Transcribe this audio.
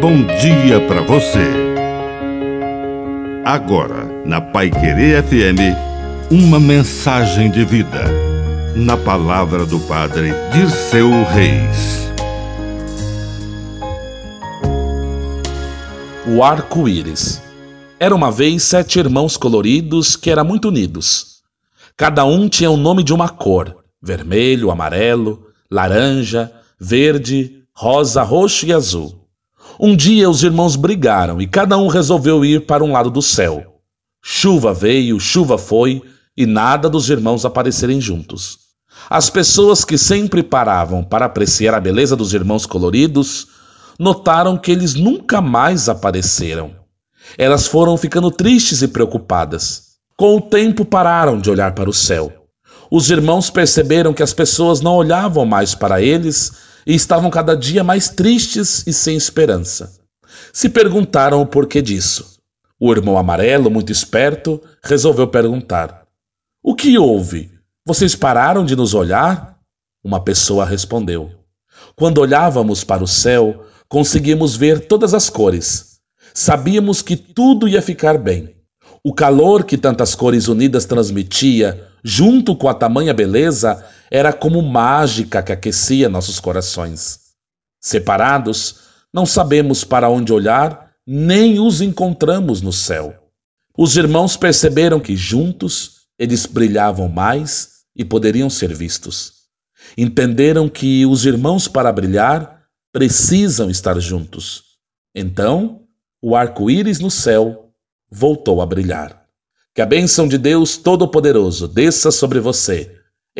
bom dia para você. Agora, na Pai Querer FM, uma mensagem de vida. Na palavra do Padre Dirceu Reis. O arco-íris. Era uma vez sete irmãos coloridos que eram muito unidos. Cada um tinha o nome de uma cor: vermelho, amarelo, laranja, verde, rosa, roxo e azul. Um dia os irmãos brigaram e cada um resolveu ir para um lado do céu. Chuva veio, chuva foi e nada dos irmãos aparecerem juntos. As pessoas que sempre paravam para apreciar a beleza dos irmãos coloridos notaram que eles nunca mais apareceram. Elas foram ficando tristes e preocupadas. Com o tempo pararam de olhar para o céu. Os irmãos perceberam que as pessoas não olhavam mais para eles e estavam cada dia mais tristes e sem esperança. Se perguntaram o porquê disso. O irmão amarelo, muito esperto, resolveu perguntar: O que houve? Vocês pararam de nos olhar? Uma pessoa respondeu: Quando olhávamos para o céu, conseguimos ver todas as cores. Sabíamos que tudo ia ficar bem. O calor que tantas cores unidas transmitia, junto com a tamanha beleza, era como mágica que aquecia nossos corações. Separados, não sabemos para onde olhar, nem os encontramos no céu. Os irmãos perceberam que juntos eles brilhavam mais e poderiam ser vistos. Entenderam que os irmãos, para brilhar, precisam estar juntos. Então, o arco-íris no céu voltou a brilhar. Que a bênção de Deus Todo-Poderoso desça sobre você,